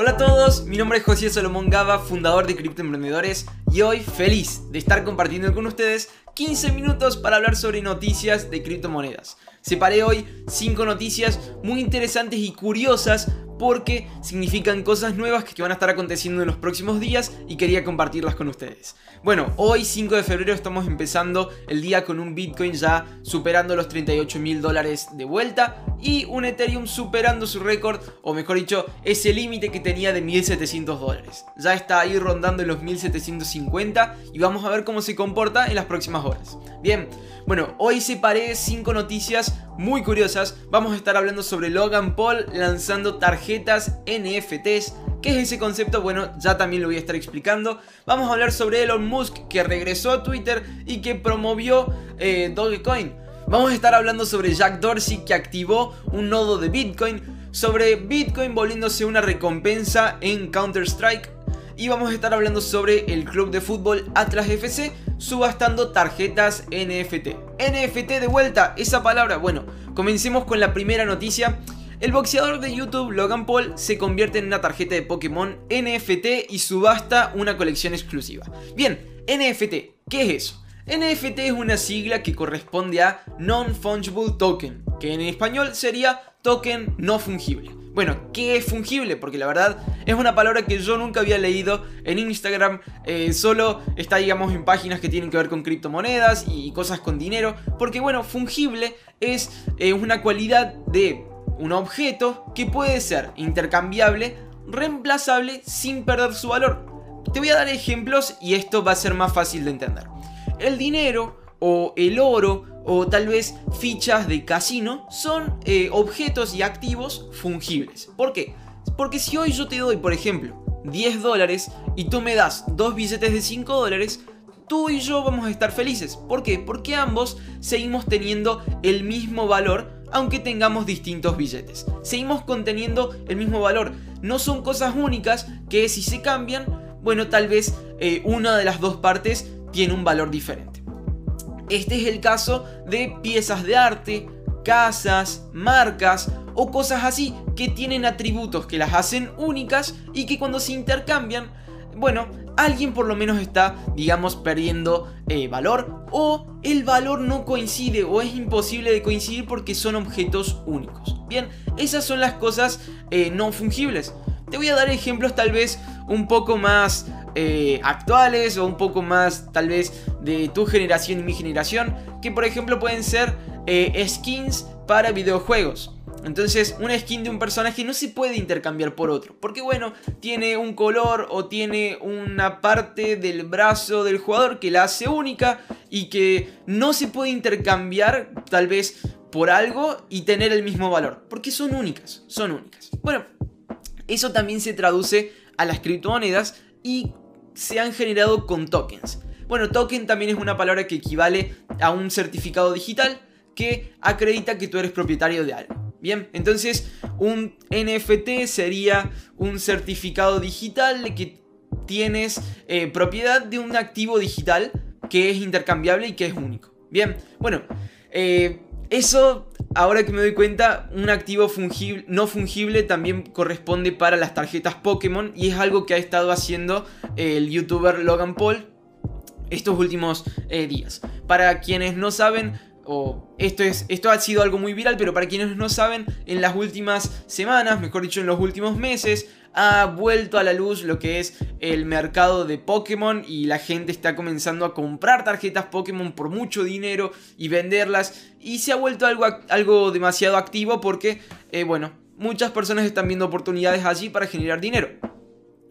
Hola a todos, mi nombre es José Solomón Gaba, fundador de Cripto Emprendedores y hoy feliz de estar compartiendo con ustedes 15 minutos para hablar sobre noticias de criptomonedas. Separé hoy 5 noticias muy interesantes y curiosas porque significan cosas nuevas que van a estar aconteciendo en los próximos días y quería compartirlas con ustedes. Bueno, hoy 5 de febrero estamos empezando el día con un Bitcoin ya superando los 38 mil dólares de vuelta y un Ethereum superando su récord, o mejor dicho, ese límite que tenía de 1700 dólares. Ya está ahí rondando los 1750 y vamos a ver cómo se comporta en las próximas horas. Bien, bueno, hoy separé 5 noticias muy curiosas. Vamos a estar hablando sobre Logan Paul lanzando tarjetas NFTs. ¿Qué es ese concepto? Bueno, ya también lo voy a estar explicando. Vamos a hablar sobre Elon Musk que regresó a Twitter y que promovió eh, Dogecoin. Vamos a estar hablando sobre Jack Dorsey que activó un nodo de Bitcoin, sobre Bitcoin volviéndose una recompensa en Counter-Strike y vamos a estar hablando sobre el club de fútbol Atlas FC subastando tarjetas NFT. NFT de vuelta, esa palabra. Bueno, comencemos con la primera noticia. El boxeador de YouTube Logan Paul se convierte en una tarjeta de Pokémon NFT y subasta una colección exclusiva. Bien, NFT, ¿qué es eso? NFT es una sigla que corresponde a Non-Fungible Token, que en español sería token no fungible. Bueno, ¿qué es fungible? Porque la verdad es una palabra que yo nunca había leído en Instagram. Eh, solo está, digamos, en páginas que tienen que ver con criptomonedas y cosas con dinero. Porque, bueno, fungible es eh, una cualidad de un objeto que puede ser intercambiable, reemplazable sin perder su valor. Te voy a dar ejemplos y esto va a ser más fácil de entender. El dinero o el oro o tal vez fichas de casino son eh, objetos y activos fungibles. ¿Por qué? Porque si hoy yo te doy, por ejemplo, 10 dólares y tú me das dos billetes de 5 dólares, tú y yo vamos a estar felices. ¿Por qué? Porque ambos seguimos teniendo el mismo valor aunque tengamos distintos billetes. Seguimos conteniendo el mismo valor. No son cosas únicas que si se cambian, bueno, tal vez eh, una de las dos partes tiene un valor diferente. Este es el caso de piezas de arte, casas, marcas o cosas así que tienen atributos que las hacen únicas y que cuando se intercambian, bueno, alguien por lo menos está, digamos, perdiendo eh, valor o el valor no coincide o es imposible de coincidir porque son objetos únicos. Bien, esas son las cosas eh, no fungibles. Te voy a dar ejemplos tal vez un poco más eh, actuales o un poco más tal vez de tu generación y mi generación, que por ejemplo pueden ser skins para videojuegos. Entonces, una skin de un personaje no se puede intercambiar por otro. Porque, bueno, tiene un color o tiene una parte del brazo del jugador que la hace única y que no se puede intercambiar, tal vez por algo y tener el mismo valor. Porque son únicas, son únicas. Bueno, eso también se traduce a las criptomonedas y se han generado con tokens. Bueno, token también es una palabra que equivale a un certificado digital que acredita que tú eres propietario de algo. Bien, entonces un NFT sería un certificado digital de que tienes eh, propiedad de un activo digital que es intercambiable y que es único. Bien, bueno, eh, eso ahora que me doy cuenta, un activo fungible, no fungible también corresponde para las tarjetas Pokémon y es algo que ha estado haciendo el youtuber Logan Paul estos últimos eh, días. Para quienes no saben, o esto, es, esto ha sido algo muy viral, pero para quienes no saben, en las últimas semanas, mejor dicho en los últimos meses, ha vuelto a la luz lo que es el mercado de Pokémon y la gente está comenzando a comprar tarjetas Pokémon por mucho dinero y venderlas y se ha vuelto algo, algo demasiado activo porque, eh, bueno, muchas personas están viendo oportunidades allí para generar dinero.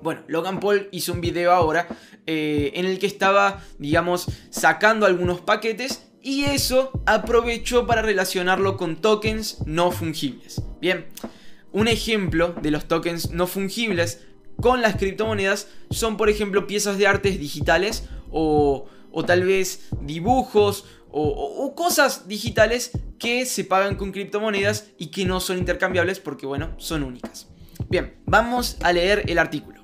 Bueno, Logan Paul hizo un video ahora eh, en el que estaba, digamos, sacando algunos paquetes y eso aprovechó para relacionarlo con tokens no fungibles. Bien, un ejemplo de los tokens no fungibles con las criptomonedas son, por ejemplo, piezas de artes digitales o, tal vez dibujos o, cosas digitales que se pagan con criptomonedas y que no son intercambiables porque, bueno, son únicas. Bien, vamos a leer el artículo.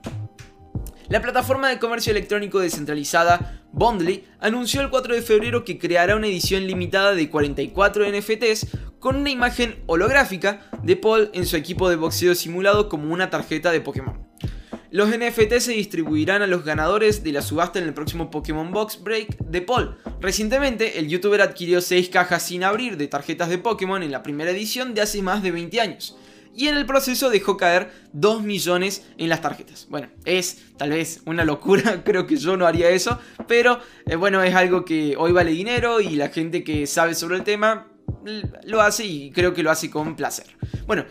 La plataforma de comercio electrónico descentralizada Bondly anunció el 4 de febrero que creará una edición limitada de 44 NFTs con una imagen holográfica de Paul en su equipo de boxeo simulado como una tarjeta de Pokémon. Los NFT se distribuirán a los ganadores de la subasta en el próximo Pokémon Box Break de Paul. Recientemente, el youtuber adquirió 6 cajas sin abrir de tarjetas de Pokémon en la primera edición de hace más de 20 años. Y en el proceso dejó caer 2 millones en las tarjetas. Bueno, es tal vez una locura, creo que yo no haría eso, pero eh, bueno, es algo que hoy vale dinero y la gente que sabe sobre el tema lo hace y creo que lo hace con placer. Bueno,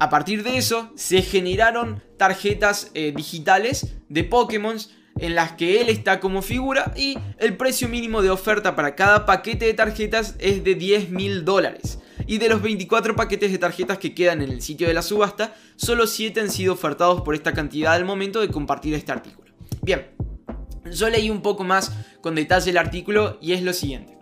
a partir de eso se generaron tarjetas eh, digitales de Pokémon en las que él está como figura y el precio mínimo de oferta para cada paquete de tarjetas es de 10 mil dólares. Y de los 24 paquetes de tarjetas que quedan en el sitio de la subasta, solo 7 han sido ofertados por esta cantidad al momento de compartir este artículo. Bien, yo leí un poco más con detalle el artículo y es lo siguiente.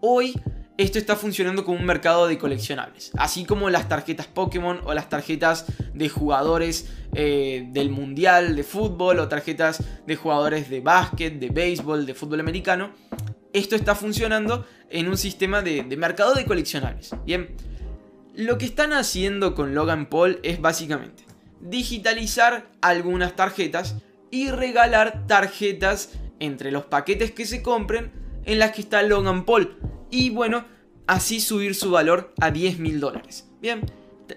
Hoy esto está funcionando como un mercado de coleccionables. Así como las tarjetas Pokémon o las tarjetas de jugadores eh, del mundial de fútbol o tarjetas de jugadores de básquet, de béisbol, de fútbol americano. Esto está funcionando en un sistema de, de mercado de coleccionables. Bien, lo que están haciendo con Logan Paul es básicamente digitalizar algunas tarjetas y regalar tarjetas entre los paquetes que se compren en las que está Logan Paul y bueno, así subir su valor a 10 mil dólares. Bien,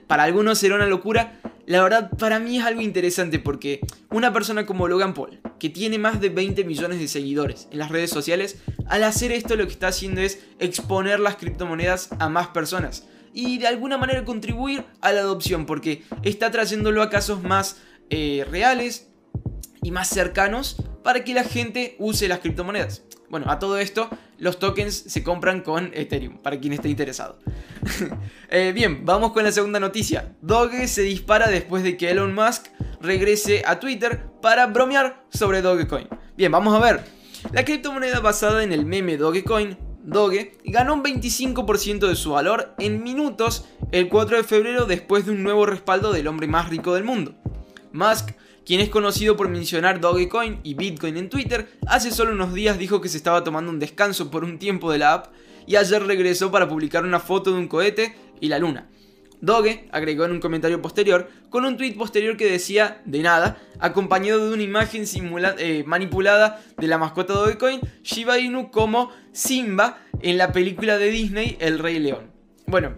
para algunos será una locura, la verdad para mí es algo interesante porque una persona como Logan Paul, que tiene más de 20 millones de seguidores en las redes sociales, al hacer esto lo que está haciendo es exponer las criptomonedas a más personas y de alguna manera contribuir a la adopción porque está trayéndolo a casos más eh, reales y más cercanos para que la gente use las criptomonedas. Bueno, a todo esto, los tokens se compran con Ethereum, para quien esté interesado. Eh, bien, vamos con la segunda noticia. Doge se dispara después de que Elon Musk regrese a Twitter para bromear sobre Dogecoin. Bien, vamos a ver. La criptomoneda basada en el meme Dogecoin, Doge, ganó un 25% de su valor en minutos el 4 de febrero después de un nuevo respaldo del hombre más rico del mundo. Musk quien es conocido por mencionar Dogecoin y Bitcoin en Twitter, hace solo unos días dijo que se estaba tomando un descanso por un tiempo de la app y ayer regresó para publicar una foto de un cohete y la luna. Doge agregó en un comentario posterior con un tweet posterior que decía de nada, acompañado de una imagen eh, manipulada de la mascota Dogecoin, Shiba Inu como Simba en la película de Disney El Rey León. Bueno,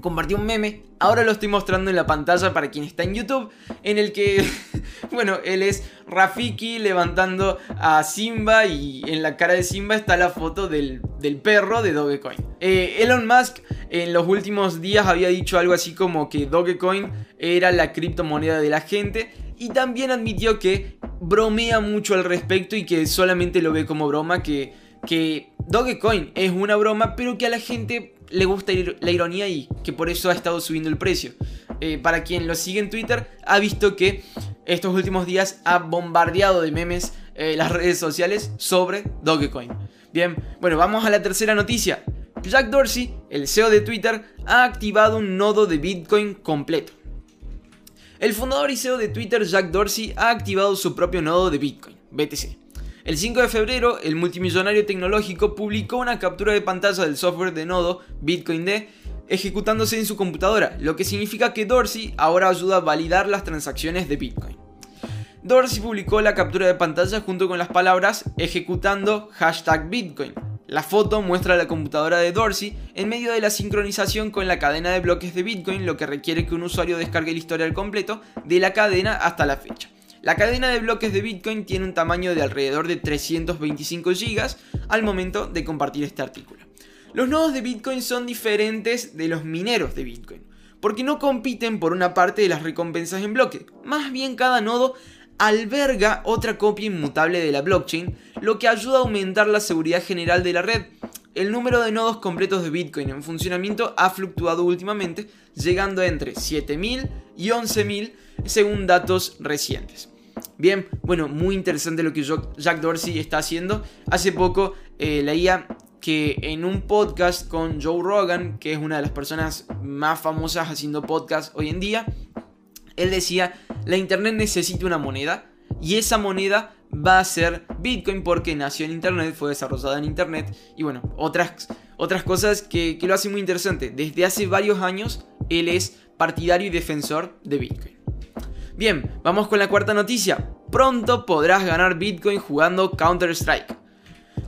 compartí un meme, ahora lo estoy mostrando en la pantalla para quien está en YouTube, en el que, bueno, él es Rafiki levantando a Simba y en la cara de Simba está la foto del, perro de Dogecoin. Eh, Elon Musk en los últimos días había dicho algo así como que Dogecoin era la criptomoneda de la gente y también admitió que bromea mucho al respecto y que solamente lo ve como broma, que, que Dogecoin es una broma, pero que a la gente le gusta la ironía y que por eso ha estado subiendo el precio. Eh, para quien lo sigue en Twitter, ha visto que estos últimos días ha bombardeado de memes eh, las redes sociales sobre Dogecoin. Bien, bueno, vamos a la tercera noticia. Jack Dorsey, el CEO de Twitter, ha activado un nodo de Bitcoin completo. El fundador y CEO de Twitter, Jack Dorsey, ha activado su propio nodo de Bitcoin, BTC. El 5 de febrero, el multimillonario tecnológico publicó una captura de pantalla del software de nodo Bitcoin D ejecutándose en su computadora, lo que significa que Dorsey ahora ayuda a validar las transacciones de Bitcoin. Dorsey publicó la captura de pantalla junto con las palabras ejecutando hashtag Bitcoin. La foto muestra la computadora de Dorsey en medio de la sincronización con la cadena de bloques de Bitcoin, lo que requiere que un usuario descargue el historial completo de la cadena hasta la fecha. La cadena de bloques de Bitcoin tiene un tamaño de alrededor de 325 GB al momento de compartir este artículo. Los nodos de Bitcoin son diferentes de los mineros de Bitcoin, porque no compiten por una parte de las recompensas en bloque, más bien cada nodo alberga otra copia inmutable de la blockchain, lo que ayuda a aumentar la seguridad general de la red. El número de nodos completos de Bitcoin en funcionamiento ha fluctuado últimamente, llegando entre 7.000 y 11.000 según datos recientes. Bien, bueno, muy interesante lo que Jack Dorsey está haciendo. Hace poco eh, leía que en un podcast con Joe Rogan, que es una de las personas más famosas haciendo podcast hoy en día, él decía, la Internet necesita una moneda y esa moneda va a ser Bitcoin porque nació en Internet, fue desarrollada en Internet y bueno, otras, otras cosas que, que lo hacen muy interesante. Desde hace varios años él es partidario y defensor de Bitcoin. Bien, vamos con la cuarta noticia. Pronto podrás ganar Bitcoin jugando Counter-Strike.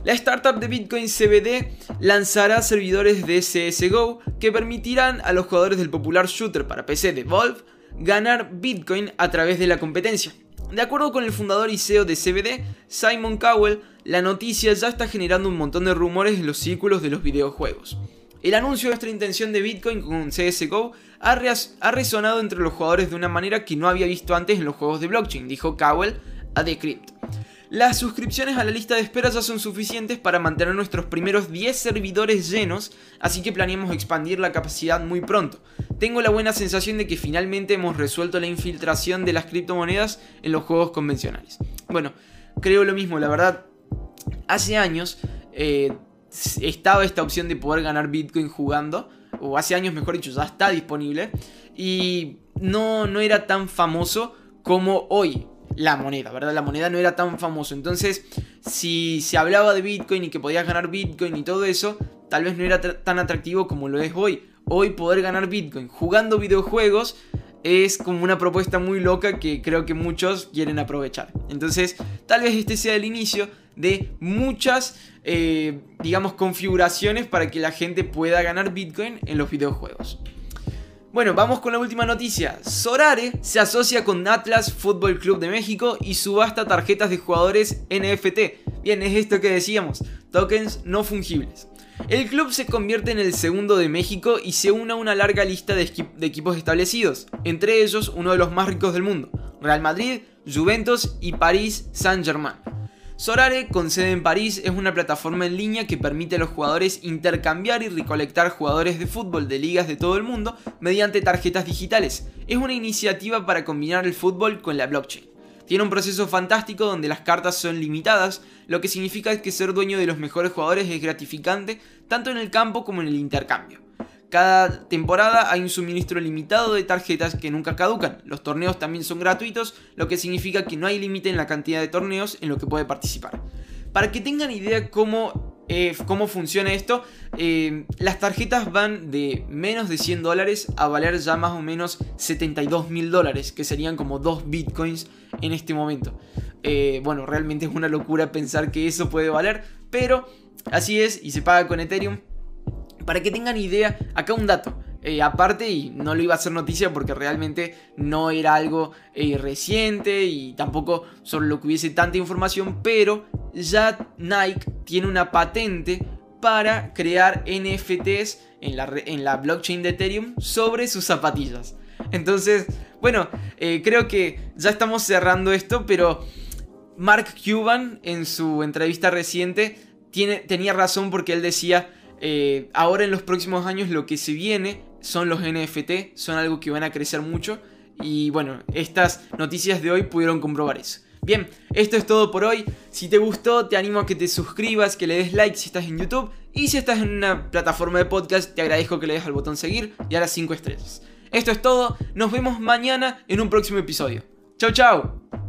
La startup de Bitcoin CBD lanzará servidores de CSGO que permitirán a los jugadores del popular shooter para PC de Valve ganar Bitcoin a través de la competencia. De acuerdo con el fundador y CEO de CBD, Simon Cowell, la noticia ya está generando un montón de rumores en los círculos de los videojuegos. El anuncio de nuestra intención de Bitcoin con CSGO ha, ha, resonado entre los jugadores de una manera que no había visto antes en los juegos de blockchain, dijo Cowell a Decrypt. Las suscripciones a la lista de espera ya son suficientes para mantener nuestros primeros 10 servidores llenos, así que planeamos expandir la capacidad muy pronto. Tengo la buena sensación de que finalmente hemos resuelto la infiltración de las criptomonedas en los juegos convencionales. Bueno, creo lo mismo, la verdad, hace años eh, estaba esta opción de poder ganar Bitcoin jugando, o hace años mejor dicho, ya está disponible, y no, no era tan famoso como hoy la moneda, ¿verdad? La moneda no era tan famoso. Entonces, si se hablaba de Bitcoin y que podías ganar Bitcoin y todo eso, tal vez no era tan atractivo como lo es hoy. Hoy poder ganar Bitcoin jugando videojuegos es como una propuesta muy loca que creo que muchos quieren aprovechar. Entonces, tal vez este sea el inicio de muchas, eh, digamos, configuraciones para que la gente pueda ganar Bitcoin en los videojuegos. Bueno, vamos con la última noticia. Sorare se asocia con Atlas Fútbol Club de México y subasta tarjetas de jugadores NFT. Bien, es esto que decíamos, tokens no fungibles. El club se convierte en el segundo de México y se une a una larga lista de, de, equipos establecidos, entre ellos uno de los más ricos del mundo, Real Madrid, Juventus y París Saint-Germain. Sorare, con sede en París, es una plataforma en línea que permite a los jugadores intercambiar y recolectar jugadores de fútbol de ligas de todo el mundo mediante tarjetas digitales. Es una iniciativa para combinar el fútbol con la blockchain. Tiene un proceso fantástico donde las cartas son limitadas, lo que significa que ser dueño de los mejores jugadores es gratificante tanto en el campo como en el intercambio. Cada temporada hay un suministro limitado de tarjetas que nunca caducan. Los torneos también son gratuitos, lo que significa que no hay límite en la cantidad de torneos en los que puede participar. Para que tengan idea cómo, eh, cómo funciona esto, eh, las tarjetas van de menos de 100 dólares a valer ya más o menos 72 mil dólares, que serían como 2 bitcoins en este momento. Eh, bueno, realmente es una locura pensar que eso puede valer, pero así es y se paga con Ethereum. Para que tengan idea, acá un dato. Eh, aparte, y no lo iba a hacer noticia porque realmente no era algo eh, reciente y tampoco sobre lo que hubiese tanta información, pero ya Nike tiene una patente para crear NFTs en la, en la blockchain de Ethereum sobre sus zapatillas. Entonces, bueno, eh, creo que ya estamos cerrando esto, pero Mark Cuban en su entrevista reciente tenía razón porque él decía eh, ahora en los próximos años lo que se viene son los NFT, son algo que van a crecer mucho y bueno, estas noticias de hoy pudieron comprobar eso. Bien, esto es todo por hoy. Si te gustó, te animo a que te suscribas, que le des like si estás en YouTube. Y si estás en una plataforma de podcast, te agradezco que le des al botón seguir y a las 5 estrellas. Esto es todo, nos vemos mañana en un próximo episodio. Chau chau.